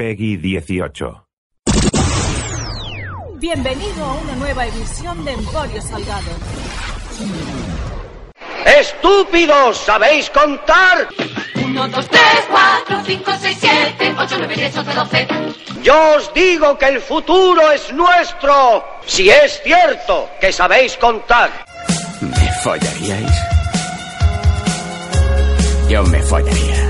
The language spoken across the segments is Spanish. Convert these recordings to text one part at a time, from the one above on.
Peggy 18. Bienvenido a una nueva edición de Emporio Salgado. ¡Estúpidos! ¿Sabéis contar? 1, 2, 3, 4, 5, 6, 7, 8, 9, 10, 11, 12. Yo os digo que el futuro es nuestro. Si es cierto que sabéis contar. ¿Me follaríais? Yo me follaría.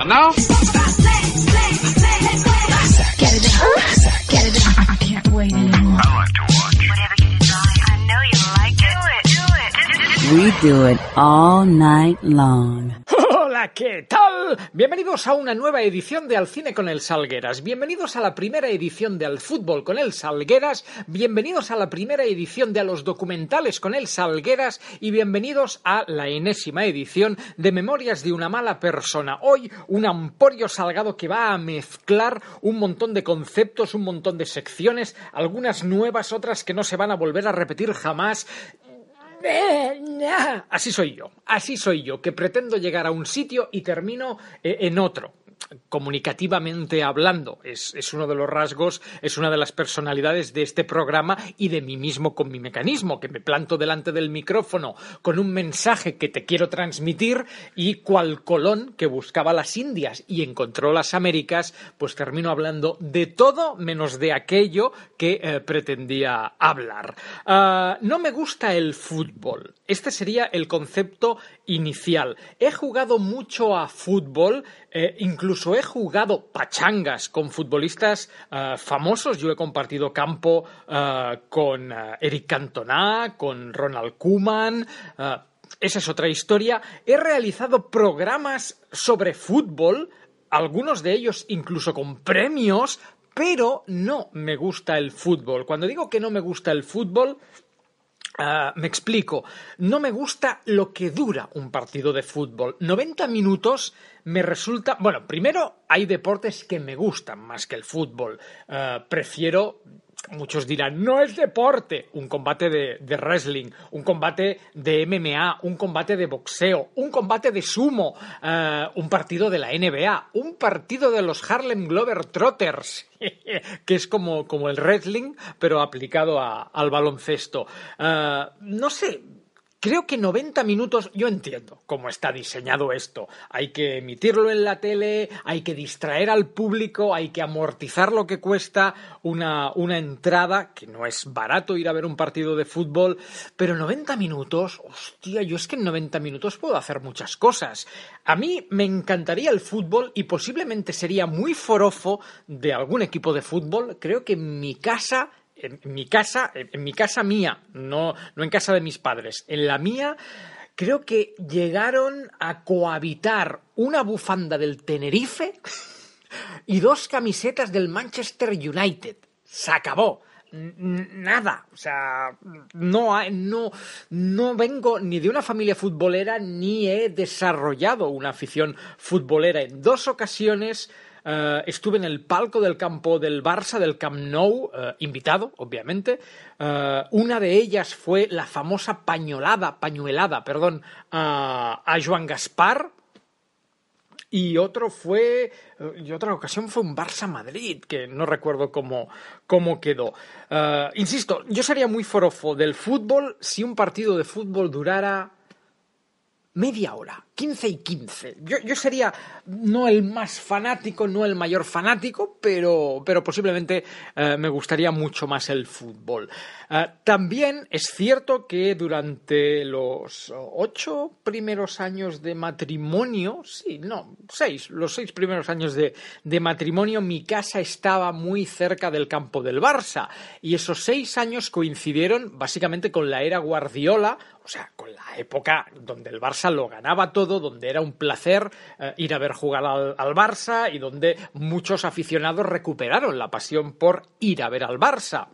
And now? Get it. Get it. I can't wait anymore. I like to watch. Whatever Hola, ¿qué tal? Bienvenidos a una nueva edición de Al Cine con el Salgueras. Bienvenidos a la primera edición de Al Fútbol con el Salgueras. Bienvenidos a la primera edición de A los documentales con el Salgueras. Y bienvenidos a la enésima edición de Memorias de una mala persona. Hoy un amporio salgado que va a mezclar un montón de conceptos, un montón de secciones, algunas nuevas, otras que no se van a volver a repetir jamás. Así soy yo, así soy yo, que pretendo llegar a un sitio y termino eh, en otro. Comunicativamente hablando, es, es, uno de los rasgos, es una de las personalidades de este programa y de mí mismo con mi mecanismo, que me planto delante del micrófono con un mensaje que te quiero transmitir y cual Colón que buscaba las Indias y encontró las Américas, pues termino hablando de todo menos de aquello que eh, pretendía hablar. Uh, no me gusta el fútbol. Este sería el concepto inicial. He jugado mucho a fútbol, eh, incluso he jugado pachangas con futbolistas uh, famosos. Yo he compartido campo uh, con Eric Cantona, con Ronald Koeman. esa es otra historia. He realizado programas sobre fútbol, algunos de ellos incluso con premios, pero no me gusta el fútbol. Cuando digo que no me gusta el fútbol, Uh, me explico. No me gusta lo que dura un partido de fútbol. 90 minutos me resulta. Bueno, primero hay deportes que me gustan más que el fútbol. Uh, prefiero. Muchos dirán, no es deporte. Un combate de, de, wrestling, un combate de MMA, un combate de boxeo, un combate de sumo, uh, un partido de la NBA, un partido de los Harlem Glover Trotters. que es como, como, el wrestling, pero aplicado a, al baloncesto. Uh, no sé, creo que 90 minutos, yo entiendo cómo está diseñado esto. Hay que emitirlo en la tele, hay que distraer al público, hay que amortizar lo que cuesta una, una entrada, que no es barato ir a ver un partido de fútbol, pero 90 minutos, hostia, yo es que en 90 minutos puedo hacer muchas cosas. A mí me encantaría el fútbol y posiblemente sería muy forofo de algún equipo de fútbol. Creo que en mi casa en mi casa, en mi casa mía, no, no en casa de mis padres, en la mía, creo que llegaron a cohabitar una bufanda del Tenerife y dos camisetas del Manchester United. Se acabó. Nada, o sea, no, no, no vengo ni de una familia futbolera ni he desarrollado una afición futbolera. En dos ocasiones Uh, estuve en el palco del campo del Barça, del Camp Nou, uh, invitado, obviamente. Uh, una de ellas fue la famosa pañolada, pañuelada, perdón, a Joan Gaspar. Y otro fue, y otra ocasión fue un Barça-Madrid, que no recuerdo cómo, cómo quedó. insisto, yo sería muy forofo del fútbol si un partido de fútbol durara media hora, 15 y 15. Yo, yo, sería no el más fanático, no el mayor fanático, pero, pero posiblemente eh, me gustaría mucho más el fútbol. Eh, también es cierto que durante los ocho primeros años de matrimonio, sí, no, seis, los seis primeros años de, de matrimonio, mi casa estaba muy cerca del campo del Barça. Y esos seis años coincidieron básicamente con la era Guardiola, o sea, con la época donde el Barça lo ganaba todo, donde era un placer eh, ir a ver jugar al, Barça y donde muchos aficionados recuperaron la pasión por ir a ver al Barça.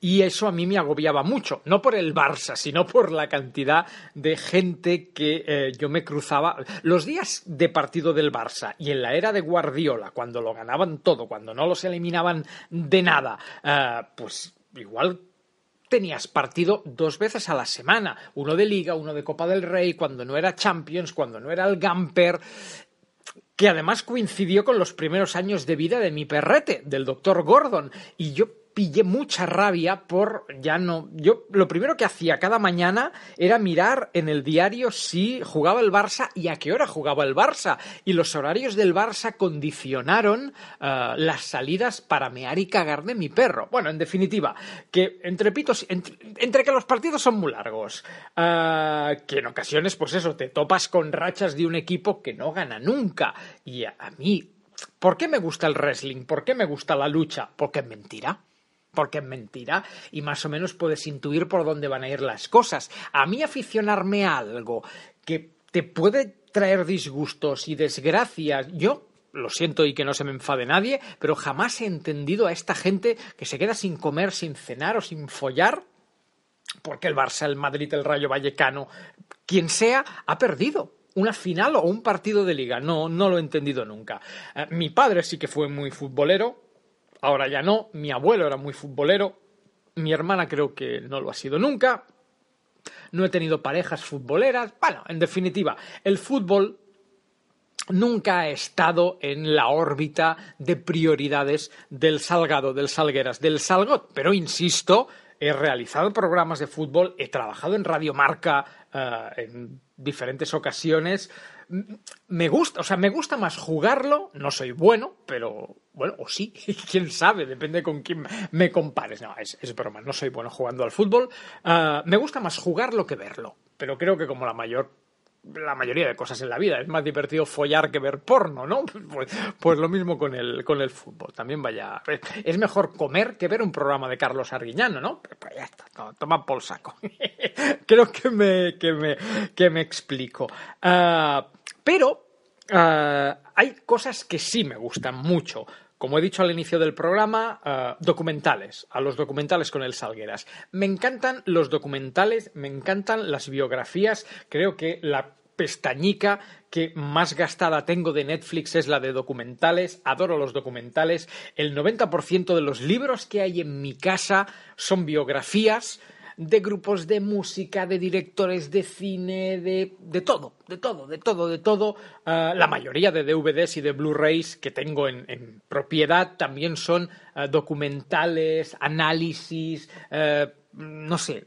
Y eso a mí me agobiaba mucho, no por el Barça, sino por la cantidad de gente que eh, yo me cruzaba. Los días de partido del Barça y en la era de Guardiola, cuando lo ganaban todo, cuando no los eliminaban de nada, eh, pues igual tenías partido dos veces a la semana, uno de Liga, uno de Copa del Rey, cuando no era Champions, cuando no era el Gamper que además coincidió con los primeros años de vida de mi perrete, del doctor Gordon, y yo pillé mucha rabia por ya no. Yo lo primero que hacía cada mañana era mirar en el diario si jugaba el Barça y a qué hora jugaba el Barça. Y los horarios del Barça condicionaron uh, las salidas para mear y cagar de mi perro. Bueno, en definitiva, que entre pitos, entre, que los partidos son muy largos, uh, que en ocasiones, pues eso, te topas con rachas de un equipo que no gana nunca. Y a mí. ¿Por qué me gusta el wrestling? ¿Por qué me gusta la lucha? Porque es mentira porque es mentira y más o menos puedes intuir por dónde van a ir las cosas. A mí aficionarme a algo que te puede traer disgustos y desgracias, yo lo siento y que no se me enfade nadie, pero jamás he entendido a esta gente que se queda sin comer, sin cenar o sin follar porque el Barça, el Madrid, el Rayo Vallecano, quien sea, ha perdido una final o un partido de liga. No, no lo he entendido nunca. Eh, mi padre sí que fue muy futbolero, Ahora ya no, mi abuelo era muy futbolero, mi hermana creo que no lo ha sido nunca, no he tenido parejas futboleras, bueno, en definitiva, el fútbol nunca ha estado en la órbita de prioridades del Salgado, del Salgueras, del Salgot, pero insisto, he realizado programas de fútbol, he trabajado en Radio Marca uh, en diferentes ocasiones, me gusta, o sea, me gusta más jugarlo, no soy bueno, pero bueno, o sí, quién sabe, depende con quién me compares. No, es, es broma, no soy bueno jugando al fútbol. Uh, me gusta más jugarlo que verlo, pero creo que como la mayor la mayoría de cosas en la vida. Es más divertido follar que ver porno, ¿no? Pues, pues, lo mismo con el, con el fútbol. También vaya. Es mejor comer que ver un programa de Carlos Arguiñano, ¿no? Pues, pues ya está, toma por saco. Creo que me, que me, que me explico. Uh, pero uh, hay cosas que sí me gustan mucho. Como he dicho al inicio del programa, uh, documentales, a los documentales con el Salgueras. Me encantan los documentales, me encantan las biografías. Creo que la pestañica que más gastada tengo de Netflix es la de documentales. Adoro los documentales. El 90% de los libros que hay en mi casa son biografías de grupos de música, de directores de cine, de, de todo, de todo, de todo, de todo. Uh, la mayoría de DVDs y de Blu-rays que tengo en, propiedad también son uh, documentales, análisis, uh, no sé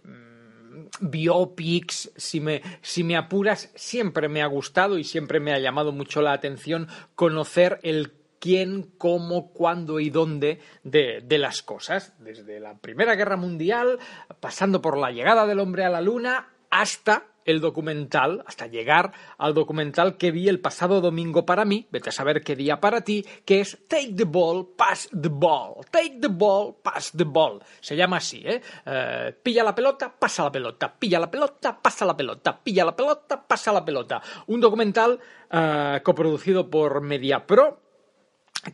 biopics, si me, si me apuras, siempre me ha gustado y siempre me ha llamado mucho la atención conocer el quién, cómo, cuándo y dónde de, las cosas, desde la Primera Guerra Mundial, pasando por la llegada del hombre a la Luna, hasta el documental, hasta llegar al documental que vi el pasado domingo para mí, vete a saber qué día para ti, que es Take the Ball, Pass the Ball. Take the Ball, Pass the Ball. Se llama así, ¿eh? eh pilla la pelota, pasa la pelota, pilla la pelota, pasa la pelota, pilla la pelota, pasa la pelota. Un documental eh, coproducido por MediaPro,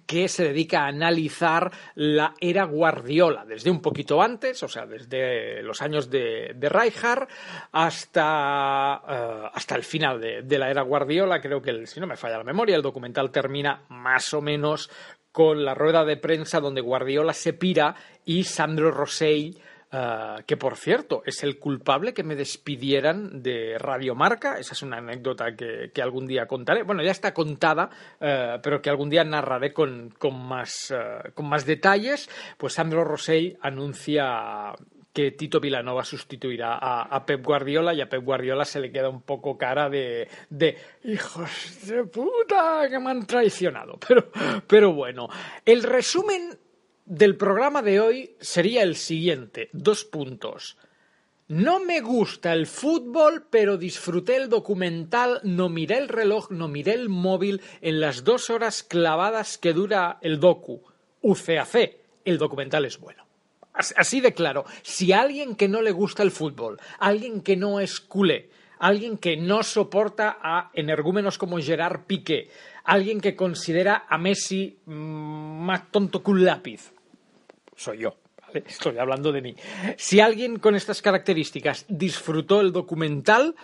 que se dedica a analizar la era Guardiola, desde un poquito antes, o sea, desde los años de, de hasta, uh, hasta el final de, de, la era Guardiola. Creo que, si no me falla la memoria, el documental termina más o menos con la rueda de prensa donde Guardiola se pira y Sandro Rosell Uh, que por cierto es el culpable que me despidieran de Radiomarca. Esa es una anécdota que, que algún día contaré. Bueno, ya está contada, uh, pero que algún día narraré con, con, más, uh, con más detalles. Pues Sandro Rosell anuncia que Tito Vilanova sustituirá a, a, Pep Guardiola y a Pep Guardiola se le queda un poco cara de, de hijos de puta que me han traicionado. Pero, pero bueno, el resumen del programa de hoy sería el siguiente. Dos puntos. No me gusta el fútbol, pero disfruté el documental, no miré el reloj, no miré el móvil en las dos horas clavadas que dura el docu. UCAC, el documental es bueno. Así de claro. Si alguien que no le gusta el fútbol, alguien que no es culé, alguien que no soporta a energúmenos como Gerard Piqué, alguien que considera a Messi mm, más tonto que un lápiz, soy yo. ¿vale? Estoy hablando de mí. Si alguien con estas características disfrutó el documental,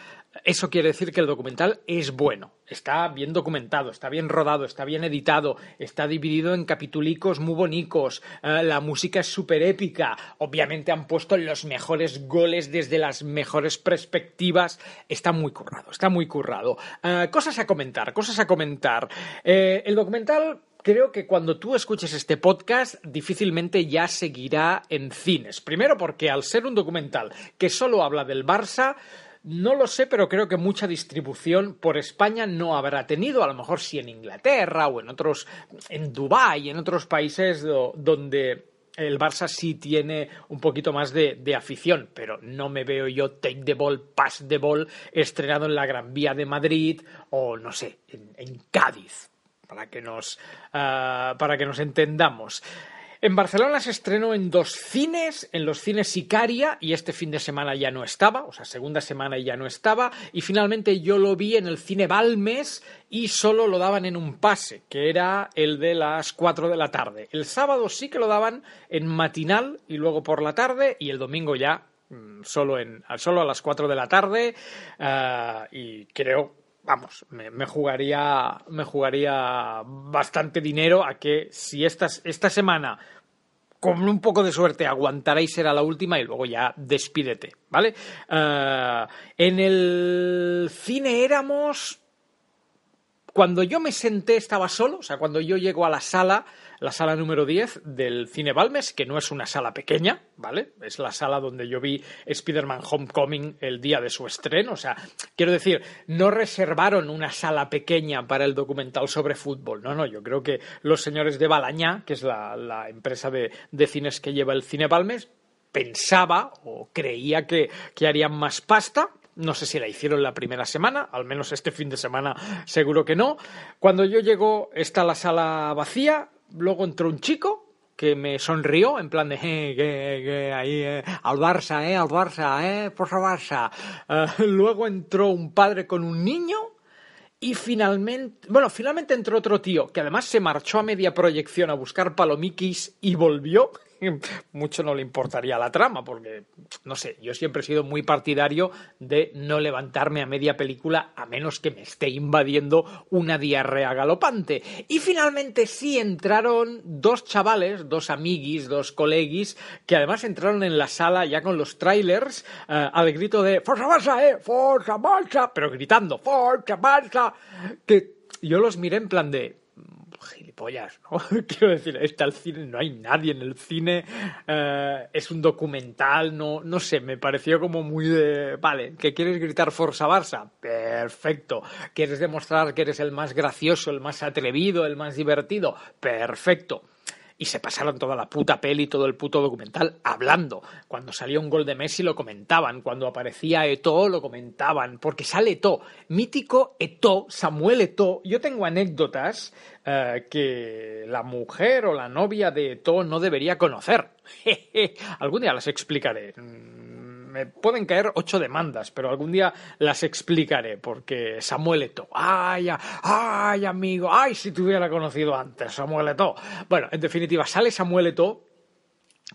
eso quiere decir que el documental es bueno. Está bien documentado, está bien rodado, está bien editado, está dividido en capitulicos muy bonicos, eh, la música es súper épica, obviamente han puesto los mejores goles desde las mejores perspectivas, está muy currado, está muy currado. Eh, cosas a comentar, cosas a comentar. Eh, el documental creo que cuando tú escuches este podcast difícilmente ya seguirá en cines. Primero porque al ser un documental que solo habla del Barça, no lo sé, pero creo que mucha distribución por España no habrá tenido. A lo mejor sí en Inglaterra o en otros, en Dubái, en otros países do- donde el Barça sí tiene un poquito más de, afición, pero no me veo yo Take the Ball, Pass the Ball estrenado en la Gran Vía de Madrid o no sé, en Cádiz, para que nos, ah, para que nos entendamos. En Barcelona se estrenó en dos cines, en los cines Sicaria, y este fin de semana ya no estaba, o sea, segunda semana ya no estaba, y finalmente yo lo vi en el cine Balmes y solo lo daban en un pase, que era el de las 4 de la tarde. El sábado sí que lo daban en matinal y luego por la tarde, y el domingo ya mm, solo, en, solo a las 4 de la tarde, ah, y creo vamos, me, jugaría me jugaría bastante dinero a que si esta, esta semana con un poco de suerte aguantaréis será la última y luego ya despídete, ¿vale? Eh, en el cine éramos cuando yo me senté estaba solo, o sea, cuando yo llego a la sala, la sala número 10 del Cine Balmes, que no es una sala pequeña, ¿vale? Es la sala donde yo vi Spider-Man Homecoming el día de su estreno, o sea, quiero decir, no reservaron una sala pequeña para el documental sobre fútbol, no, no, yo creo que los señores de Balañá, que es la, empresa de, de cines que lleva el Cine Balmes, pensaba o creía que, que harían más pasta, no sé si la hicieron la primera semana, al menos este fin de semana seguro que no. Cuando yo llego está la sala vacía, luego entró un chico que me sonrió en plan de eh, que, ahí eh, al Barça, eh, al Barça, eh, por Barça. Eh, luego entró un padre con un niño y finalmente, bueno, finalmente entró otro tío que además se marchó a media proyección a buscar palomiquis y volvió. Mucho no le importaría la trama, porque, no sé, yo siempre he sido muy partidario de no levantarme a media película a menos que me esté invadiendo una diarrea galopante. Y finalmente sí entraron dos chavales, dos amiguis, dos coleguis, que además entraron en la sala ya con los trailers eh, al grito de ¡Forza Barça, eh! ¡Forza Barça! Pero gritando ¡Forza Barça! Que yo los miré en plan de gilipollas, ¿no? Quiero decir, está el cine, no hay nadie en el cine, eh, es un documental, no, no sé, me pareció como muy de, vale, ¿que quieres gritar Forza Barça? Perfecto. ¿Quieres demostrar que eres el más gracioso, el más atrevido, el más divertido? Perfecto y se pasaron toda la puta peli, todo el puto documental hablando. Cuando salía un gol de Messi lo comentaban, cuando aparecía Eto'o lo comentaban, porque sale Eto'o, mítico Eto'o, Samuel Eto'o. Yo tengo anécdotas eh, que la mujer o la novia de Eto'o no debería conocer. algún día las explicaré. Me pueden caer ocho demandas, pero algún día las explicaré, porque Samuel Eto'o, ay, ay, amigo, ay, si te hubiera conocido antes, Samuel Eto'o. Bueno, en definitiva, sale Samuel Eto'o,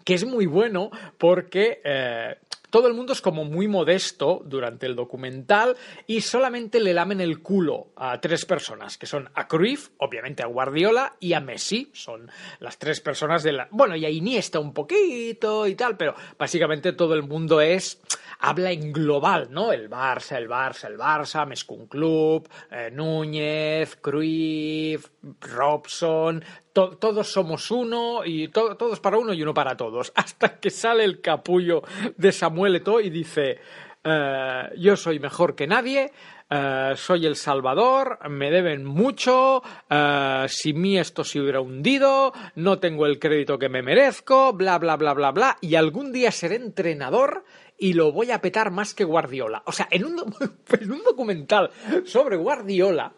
que es muy bueno porque eh, todo el mundo es como muy modesto durante el documental y solamente le lamen el culo a tres personas, que son a Cruyff, obviamente a Guardiola y a Messi. Son las tres personas de la... Bueno, y a Iniesta un poquito y tal, pero básicamente todo el mundo es... Habla en global, ¿no? El Barça, el Barça, el Barça, Mescun Club, eh, Núñez, Cruyff, Robson, to todos somos uno y to todos para uno y uno para todos. Hasta que sale el capullo de Samuel Eto'o y dice, eh, yo soy mejor que nadie, eh, soy el Salvador, me deben mucho, eh, sin mí esto se hubiera hundido, no tengo el crédito que me merezco, bla, bla, bla, bla, bla, y algún día seré entrenador y lo voy a petar más que Guardiola. O sea, en un, en un documental sobre Guardiola,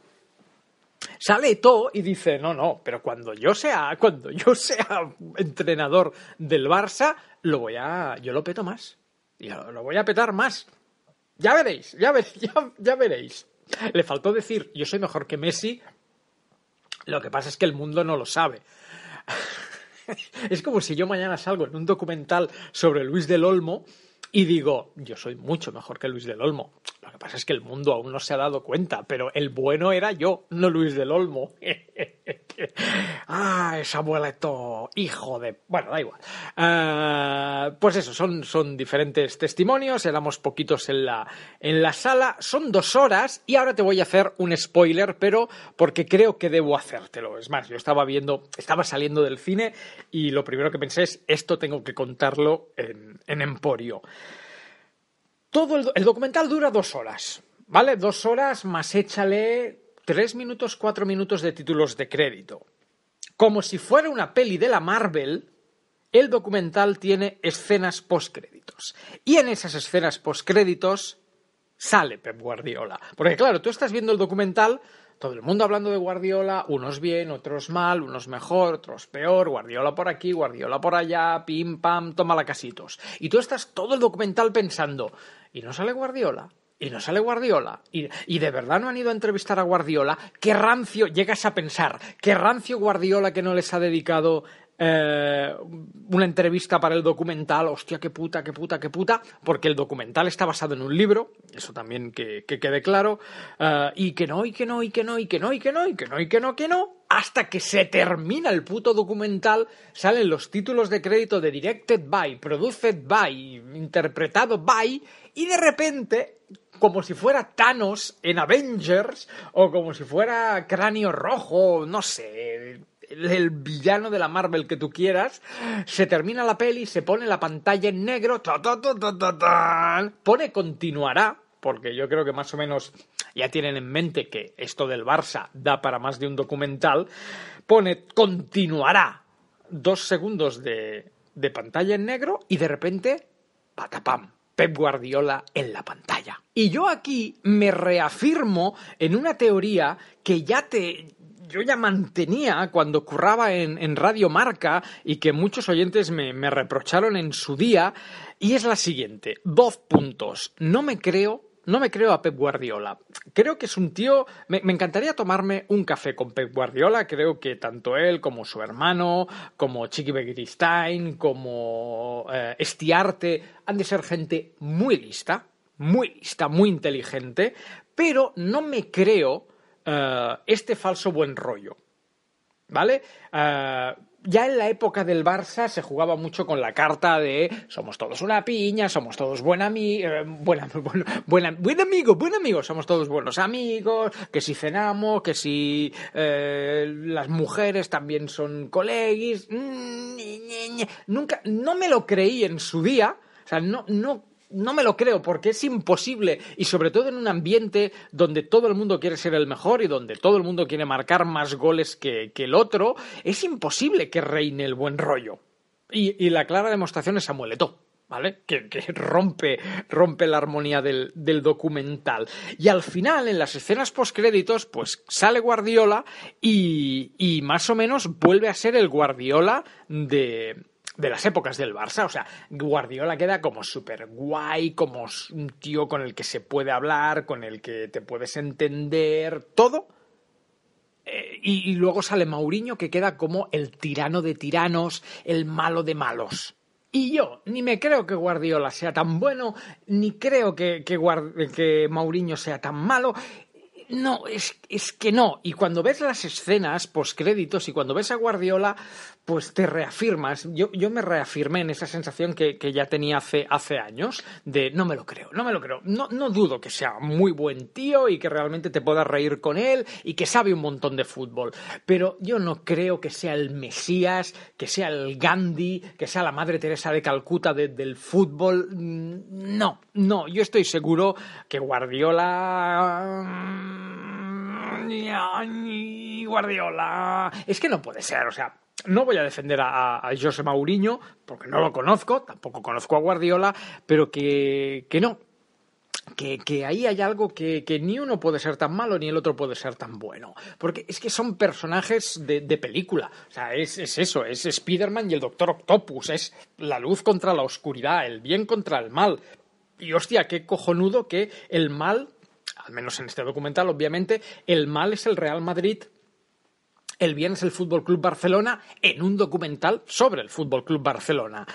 sale todo y dice, no, no, pero cuando yo sea, cuando yo sea entrenador del Barça, lo voy a. Yo lo peto más. Yo lo voy a petar más. Ya veréis, ya, ver- ya, ya veréis. Le faltó decir, yo soy mejor que Messi. Lo que pasa es que el mundo no lo sabe. Es como si yo mañana salgo en un documental sobre Luis del Olmo y digo, yo soy mucho mejor que Luis del Olmo. Lo que pasa es que el mundo aún no se ha dado cuenta, pero el bueno era yo, no Luis del Olmo. ah, ese abueleto, hijo de... Bueno, da igual. Ah, pues eso, son, son diferentes testimonios, éramos poquitos en la, en la sala, son dos horas y ahora te voy a hacer un spoiler, pero porque creo que debo hacértelo. Es más, yo estaba viendo, estaba saliendo del cine y lo primero que pensé es, esto tengo que contarlo en, en Emporio. Todo el, do- el documental dura dos horas, ¿vale? Dos horas más échale tres minutos, cuatro minutos de títulos de crédito. Como si fuera una peli de la Marvel, el documental tiene escenas postcréditos. Y en esas escenas postcréditos sale Pep Guardiola. Porque claro, tú estás viendo el documental, todo el mundo hablando de Guardiola, unos bien, otros mal, unos mejor, otros peor, Guardiola por aquí, Guardiola por allá, pim pam, toma la casitos. Y tú estás todo el documental pensando, ¿y no sale Guardiola? Y no sale Guardiola. Y, y de verdad no han ido a entrevistar a Guardiola. Qué rancio, llegas a pensar, qué rancio Guardiola que no les ha dedicado eh, una entrevista para el documental, hostia, qué puta, qué puta, qué puta, porque el documental está basado en un libro, eso también que, que quede claro, eh, y que no, y que no, y que no, y que no, y que no, y que no, y que no, que no, hasta que se termina el puto documental, salen los títulos de crédito de Directed by, Produced by, Interpretado by, y de repente como si fuera Thanos en Avengers o como si fuera Cráneo Rojo, no sé, el, villano de la Marvel que tú quieras, se termina la peli, se pone la pantalla en negro, ta, ta, ta, pone continuará, porque yo creo que más o menos ya tienen en mente que esto del Barça da para más de un documental, pone continuará dos segundos de, de pantalla en negro y de repente, patapam, Pep Guardiola en la pantalla. Y yo aquí me reafirmo en una teoría que ya te yo ya mantenía cuando curraba en, en Radio Marca y que muchos oyentes me, me reprocharon en su día, y es la siguiente. Dos puntos. No me creo no me creo a Pep Guardiola. Creo que es un tío. Me, encantaría tomarme un café con Pep Guardiola. Creo que tanto él como su hermano, como Chiqui Begiristain, como eh, Estiarte, han de ser gente muy lista, muy lista, muy inteligente. Pero no me creo uh, este falso buen rollo. ¿Vale? Uh, ya en la época del Barça se jugaba mucho con la carta de somos todos una piña, somos todos buen, ami eh, buena, buen, buena, buen amigo, buen amigo, somos todos buenos amigos, que si cenamos, que si eh, las mujeres también son colegis. Mm, Nunca, no me lo creí en su día, o sea, no, no no me lo creo porque es imposible y sobre todo en un ambiente donde todo el mundo quiere ser el mejor y donde todo el mundo quiere marcar más goles que, que el otro, es imposible que reine el buen rollo. Y, y la clara demostración es Samuel. ¿Vale? Que, que, rompe, rompe la armonía del, del, documental. Y al final, en las escenas postcréditos, pues sale Guardiola y, y más o menos vuelve a ser el Guardiola de, de las épocas del Barça. O sea, Guardiola queda como súper guay, como un tío con el que se puede hablar, con el que te puedes entender, todo. Eh, y, luego sale Mauriño que queda como el tirano de tiranos, el malo de malos. Y yo ni me creo que Guardiola sea tan bueno, ni creo que, que, que Mauriño sea tan malo. No, es, es, que no. Y cuando ves las escenas postcréditos y cuando ves a Guardiola, pues te reafirmas. Yo, yo me reafirmé en esa sensación que, que, ya tenía hace, hace años de no me lo creo, no me lo creo. No, no dudo que sea muy buen tío y que realmente te puedas reír con él y que sabe un montón de fútbol. Pero yo no creo que sea el Mesías, que sea el Gandhi, que sea la Madre Teresa de Calcuta de, del fútbol. No, no. Yo estoy seguro que Guardiola Guardiola. Es que no puede ser, o sea, no voy a defender a, a José Mourinho, porque no lo conozco, tampoco conozco a Guardiola, pero que, que no. que, que, ahí hay algo que, que, ni uno puede ser tan malo ni el otro puede ser tan bueno. Porque es que son personajes de, de película. O sea, es, es eso, es Spider-Man y el Doctor Octopus, es la luz contra la oscuridad, el bien contra el mal. Y hostia, qué cojonudo que el mal, al menos en este documental, obviamente, el mal es el Real Madrid el bien es el Fútbol Club Barcelona en un documental sobre el Fútbol Club Barcelona.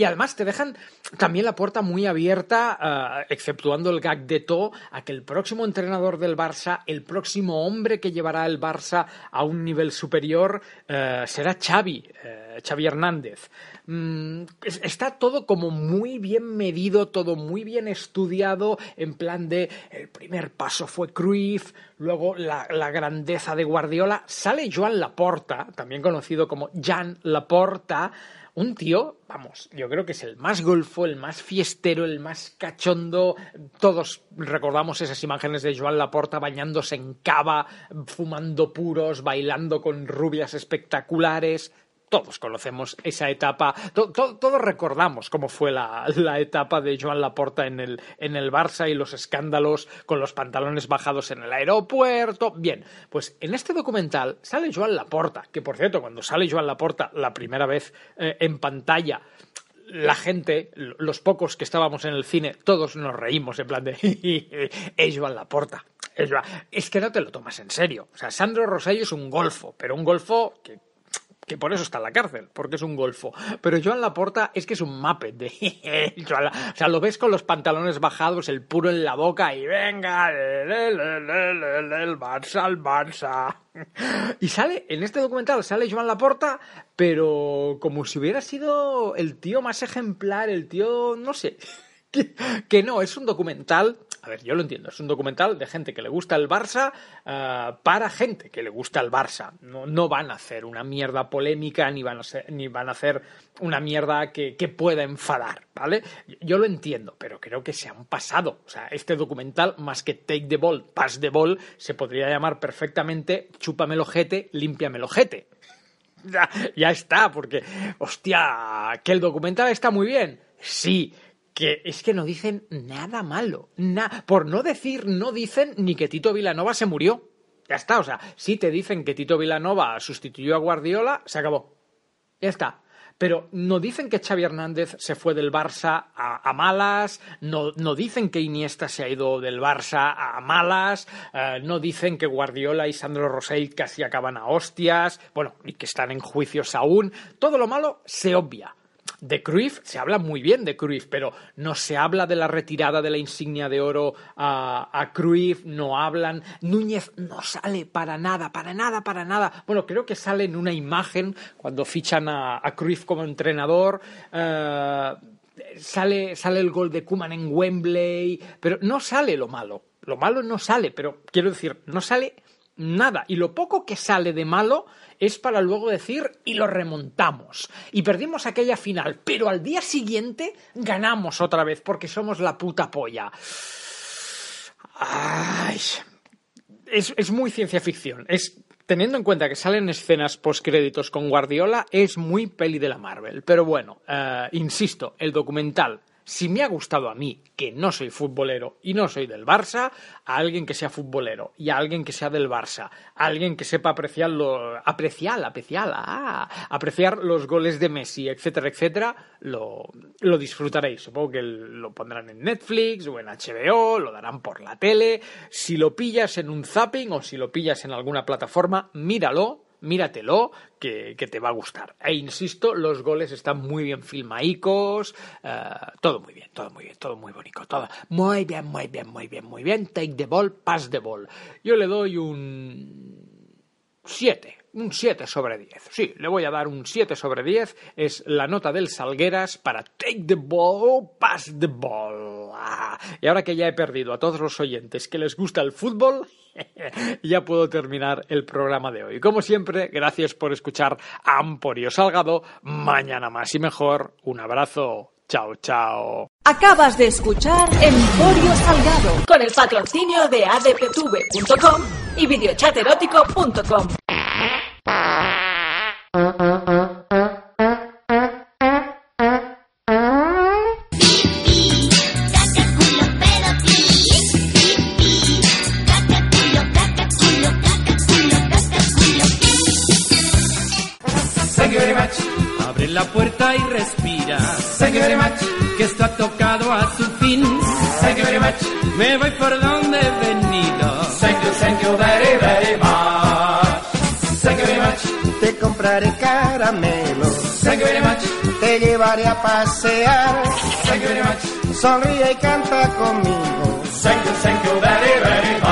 Y además te dejan también la puerta muy abierta, uh, exceptuando el gag de To, a que el próximo entrenador del Barça, el próximo hombre que llevará el Barça a un nivel superior, uh, será Xavi, uh, Xavi Hernández. Mm, está todo como muy bien medido, todo muy bien estudiado, en plan de el primer paso fue Cruyff, luego la grandeza de Guardiola. Sale Joan Laporta, también conocido como Jan Laporta, un tío, vamos, yo creo que es el más golfo, el más fiestero, el más cachondo. Todos recordamos esas imágenes de Joan Laporta bañándose en cava, fumando puros, bailando con rubias espectaculares. Todos conocemos esa etapa, to, to, todos recordamos cómo fue la, la, etapa de Joan Laporta en el, en el Barça y los escándalos con los pantalones bajados en el aeropuerto. Bien, pues en este documental sale Joan Laporta, que por cierto, cuando sale Joan Laporta la primera vez eh, en pantalla, la gente, los pocos que estábamos en el cine, todos nos reímos en plan de es Joan Laporta. Es, que no te lo tomas en serio. O sea, Sandro Rosello es un golfo, pero un golfo que que por eso está en la cárcel, porque es un golfo. Pero Joan Laporta es que es un mape de... o sea, lo ves con los pantalones bajados, el puro en la boca y venga, el, el, el, el Barça, el Barça. Y sale, en este documental sale Joan Laporta, pero como si hubiera sido el tío más ejemplar, el tío, no sé, que no, es un documental a ver, yo lo entiendo, es un documental de gente que le gusta el Barça uh, para gente que le gusta el Barça. No, van a hacer una mierda polémica ni van a, ser, ni van a hacer una mierda que, que, pueda enfadar, ¿vale? Yo lo entiendo, pero creo que se han pasado. O sea, este documental, más que Take the Ball, Pass the Ball, se podría llamar perfectamente Chúpame el ojete, límpiame el ojete. Ya, ya está, porque, hostia, que el documental está muy bien. Sí, que es que no dicen nada malo. Por no decir, no dicen ni que Tito Vilanova se murió. Ya está, o sea, si te dicen que Tito Vilanova sustituyó a Guardiola, se acabó. Ya está. Pero no dicen que Xavi Hernández se fue del Barça a, malas, no, no, dicen que Iniesta se ha ido del Barça a malas, eh, no dicen que Guardiola y Sandro Rosell casi acaban a hostias, bueno, y que están en juicios aún. Todo lo malo se obvia. De Cruyff se habla muy bien de Cruyff, pero no se habla de la retirada de la insignia de oro a, a no hablan. Núñez no sale para nada, para nada, para nada. Bueno, creo que sale en una imagen cuando fichan a, a como entrenador. Uh, sale, sale el gol de Kuman en Wembley, pero no sale lo malo. Lo malo no sale, pero quiero decir, no sale nada. Y lo poco que sale de malo es para luego decir y lo remontamos. Y perdimos aquella final, pero al día siguiente ganamos otra vez porque somos la puta polla. Es, es muy ciencia ficción. Es teniendo en cuenta que salen escenas postcréditos con Guardiola, es muy peli de la Marvel. Pero bueno, uh, insisto, el documental si me ha gustado a mí, que no soy futbolero y no soy del Barça, a alguien que sea futbolero y a alguien que sea del Barça, a alguien que sepa apreciar, lo, apreciar, apreciar, ah, apreciar los goles de Messi, etcétera, etcétera, lo, lo disfrutaréis. Supongo que lo pondrán en Netflix o en HBO, lo darán por la tele. Si lo pillas en un zapping o si lo pillas en alguna plataforma, míralo míratelo, que, que, te va a gustar. E insisto, los goles están muy bien filmaicos, uh, todo muy bien, todo muy bien, todo muy bonito, todo muy bien, muy bien, muy bien, muy bien. Take the ball, pass the ball. Yo le doy un 7 un 7 sobre 10. Sí, le voy a dar un 7 sobre 10. Es la nota del Salgueras para Take the Ball, Pass the Ball. Ah, y ahora que ya he perdido a todos los oyentes que les gusta el fútbol, ya puedo terminar el programa de hoy. Como siempre, gracias por escuchar Amporio Salgado. Mañana más y mejor. Un abrazo. Chao, chao. Acabas de escuchar Emporio Salgado con el patrocinio de adptv.com y videochaterótico.com. Segue very much, abre la puerta y respira. Segue very much, que está tocado a su fin. Segue very much, Me voy por donde venía. Thank you very much. Te llevaré a pasear. Thank you very much. Sonríe y canta conmigo. Thank you, thank you very, very much.